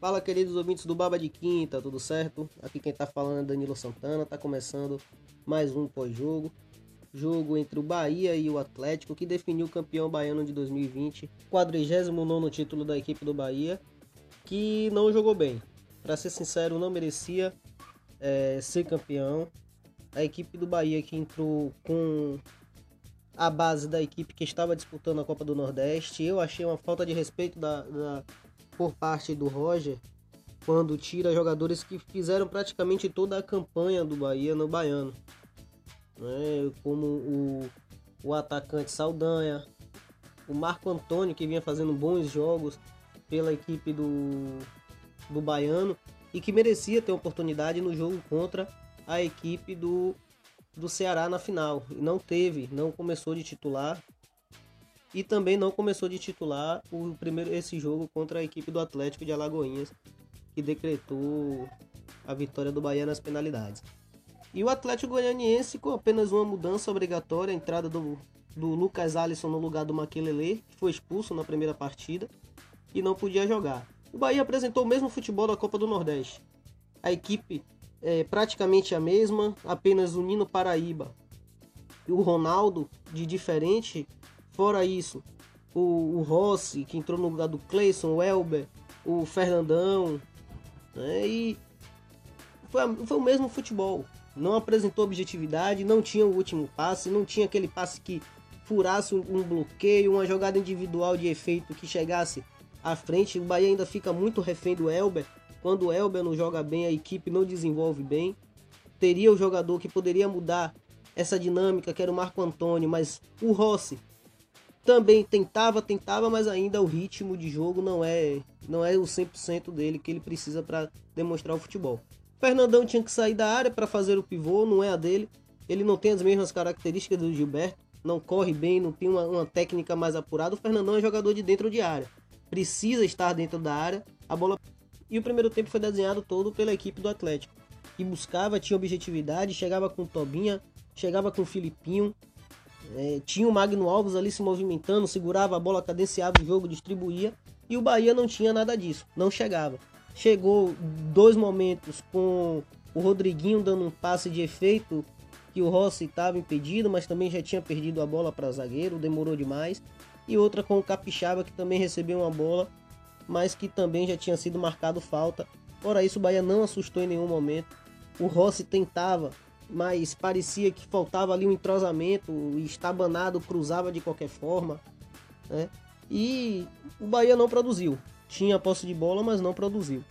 Fala, queridos ouvintes do Baba de Quinta, tudo certo? Aqui quem tá falando é Danilo Santana, tá começando mais um pós-jogo. Jogo entre o Bahia e o Atlético, que definiu o campeão baiano de 2020, 49 título da equipe do Bahia, que não jogou bem. Para ser sincero, não merecia é, ser campeão. A equipe do Bahia que entrou com a base da equipe que estava disputando a Copa do Nordeste, eu achei uma falta de respeito da, da por parte do Roger quando tira jogadores que fizeram praticamente toda a campanha do Bahia no Baiano. Né? Como o, o atacante Saldanha, o Marco Antônio, que vinha fazendo bons jogos pela equipe do, do Baiano e que merecia ter oportunidade no jogo contra a equipe do, do Ceará na final. E não teve, não começou de titular, e também não começou de titular o primeiro esse jogo contra a equipe do Atlético de Alagoinhas, que decretou a vitória do Bahia nas penalidades. E o Atlético Goianiense com apenas uma mudança obrigatória, a entrada do, do Lucas Alisson no lugar do Maquelele, que foi expulso na primeira partida e não podia jogar. O Bahia apresentou o mesmo futebol da Copa do Nordeste. A equipe é praticamente a mesma, apenas o Nino Paraíba e o Ronaldo, de diferente, Fora isso, o, o Rossi, que entrou no lugar do Cleison, o Elber, o Fernandão. Né? E foi, foi o mesmo futebol. Não apresentou objetividade, não tinha o último passe, não tinha aquele passe que furasse um, bloqueio, uma jogada individual de efeito que chegasse à frente. O Bahia ainda fica muito refém do Elber. Quando o Elber não joga bem, a equipe não desenvolve bem. Teria o jogador que poderia mudar essa dinâmica, que era o Marco Antônio, mas o Rossi também tentava, tentava, mas ainda o ritmo de jogo não é não é o 100% dele que ele precisa para demonstrar o futebol. Fernandão tinha que sair da área para fazer o pivô, não é a dele. Ele não tem as mesmas características do Gilberto, não corre bem, não tem uma, uma técnica mais apurada. O Fernandão é jogador de dentro de área, precisa estar dentro da área. A bola e o primeiro tempo foi desenhado todo pela equipe do Atlético, que buscava, tinha objetividade, chegava com Tobinha, chegava com Filipinho, é, tinha o Magno Alves ali se movimentando, segurava a bola, cadenciava o jogo, distribuía. E o Bahia não tinha nada disso, não chegava. Chegou dois momentos com o Rodriguinho dando um passe de efeito que o Rossi estava impedido, mas também já tinha perdido a bola para zagueiro, demorou demais. E outra com o Capixaba que também recebeu uma bola, mas que também já tinha sido marcado falta. Fora isso, o Bahia não assustou em nenhum momento. O Rossi tentava mas parecia que faltava ali um entrosamento, estabanado cruzava de qualquer forma, né? E o Bahia não produziu. Tinha posse de bola, mas não produziu.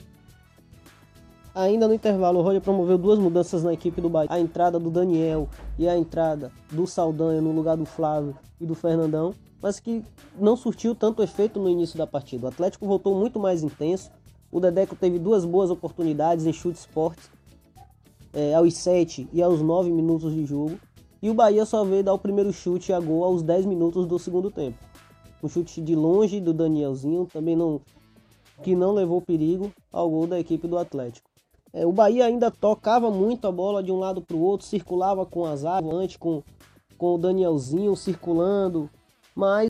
Ainda no intervalo, o Roger promoveu duas mudanças na equipe do Bahia. A entrada do Daniel e a entrada do Saldanha no lugar do Flávio e do Fernandão, mas que não surtiu tanto efeito no início da partida. O Atlético voltou muito mais intenso. O Dedeco teve duas boas oportunidades em chutes fortes é, aos 7 e aos 9 minutos de jogo. E o Bahia só veio dar o primeiro chute a gol aos 10 minutos do segundo tempo. Um chute de longe do Danielzinho, também não que não levou perigo ao gol da equipe do Atlético. É, o Bahia ainda tocava muito a bola de um lado para o outro, circulava com a zaga, antes com, com o Danielzinho circulando, mas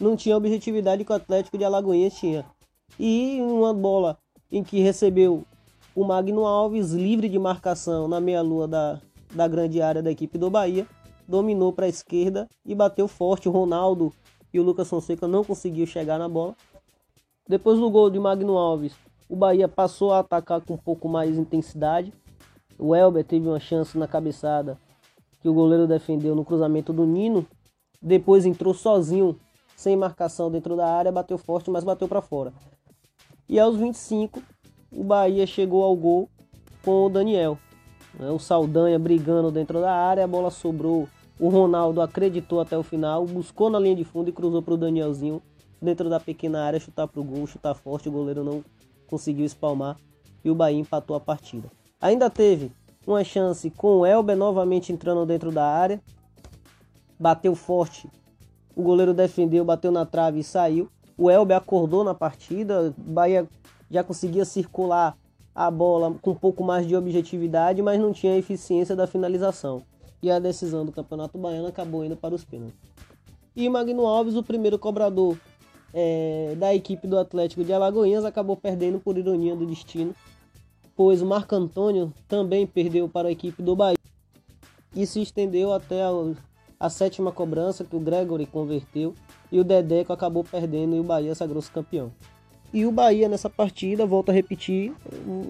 não tinha a objetividade que o Atlético de Alagoinhas tinha. E uma bola em que recebeu o Magno Alves, livre de marcação na meia-lua da, da grande área da equipe do Bahia, dominou para a esquerda e bateu forte. O Ronaldo e o Lucas Fonseca não conseguiu chegar na bola. Depois do gol de Magno Alves, o Bahia passou a atacar com um pouco mais de intensidade. O Elber teve uma chance na cabeçada que o goleiro defendeu no cruzamento do Nino. Depois entrou sozinho, sem marcação dentro da área, bateu forte, mas bateu para fora. E aos 25, o Bahia chegou ao gol com o Daniel. Né? O Saldanha brigando dentro da área, a bola sobrou. O Ronaldo acreditou até o final, buscou na linha de fundo e cruzou para o Danielzinho dentro da pequena área, chutar para o gol, chutar forte. O goleiro não conseguiu espalmar e o Bahia empatou a partida. Ainda teve uma chance com o Elber novamente entrando dentro da área, bateu forte. O goleiro defendeu, bateu na trave e saiu. O Elber acordou na partida. Bahia já conseguia circular a bola com um pouco mais de objetividade, mas não tinha a eficiência da finalização. E a decisão do Campeonato Baiano acabou indo para os pênaltis. E Magno Alves, o primeiro cobrador é, da equipe do Atlético de Alagoinhas acabou perdendo por ironia do destino, pois o Marco Antônio também perdeu para a equipe do Bahia e se estendeu até a, a sétima cobrança que o Gregory converteu e o Dedeco acabou perdendo e o Bahia sagrou-se campeão. E o Bahia nessa partida, volto a repetir,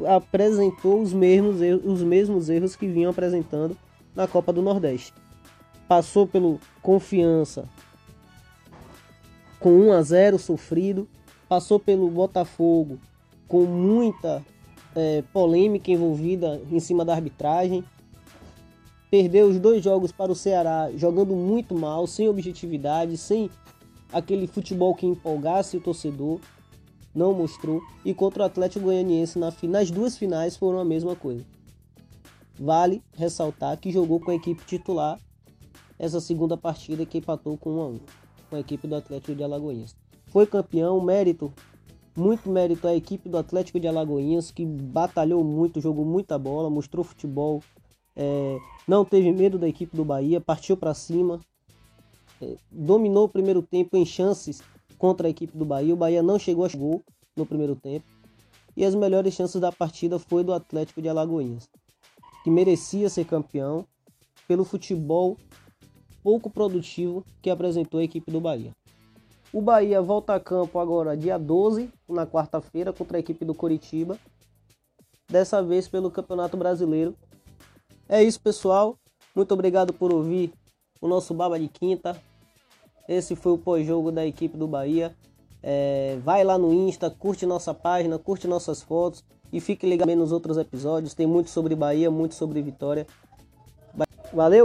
apresentou os mesmos, erros, os mesmos erros que vinham apresentando na Copa do Nordeste. Passou pelo Confiança com 1 a 0 sofrido, passou pelo Botafogo com muita é, polêmica envolvida em cima da arbitragem, perdeu os dois jogos para o Ceará jogando muito mal, sem objetividade, sem aquele futebol que empolgasse o torcedor, não mostrou. E contra o Atlético Goianiense na, nas duas finais foram a mesma coisa. Vale ressaltar que jogou com a equipe titular essa segunda partida que empatou com 1 a 1 com a equipe do Atlético de Alagoinhas. Foi campeão, mérito, muito mérito à equipe do Atlético de Alagoinhas que batalhou muito, jogou muita bola, mostrou futebol, é, não teve medo da equipe do Bahia, partiu para cima, é, dominou o primeiro tempo em chances contra a equipe do Bahia. O Bahia não chegou a gol no primeiro tempo. E as melhores chances da partida foi do Atlético de Alagoinhas, que merecia ser campeão pelo futebol pouco produtivo que apresentou a equipe do Bahia. O Bahia volta a campo agora dia 12, na quarta-feira, contra a equipe do Coritiba. Dessa vez pelo Campeonato Brasileiro. É isso, pessoal. Muito obrigado por ouvir o nosso Baba de Quinta. Esse foi o pós-jogo da equipe do Bahia. É, vai lá no Insta, curte nossa página, curte nossas fotos e fique ligado nos outros episódios. Tem muito sobre Bahia, muito sobre Vitória. Valeu!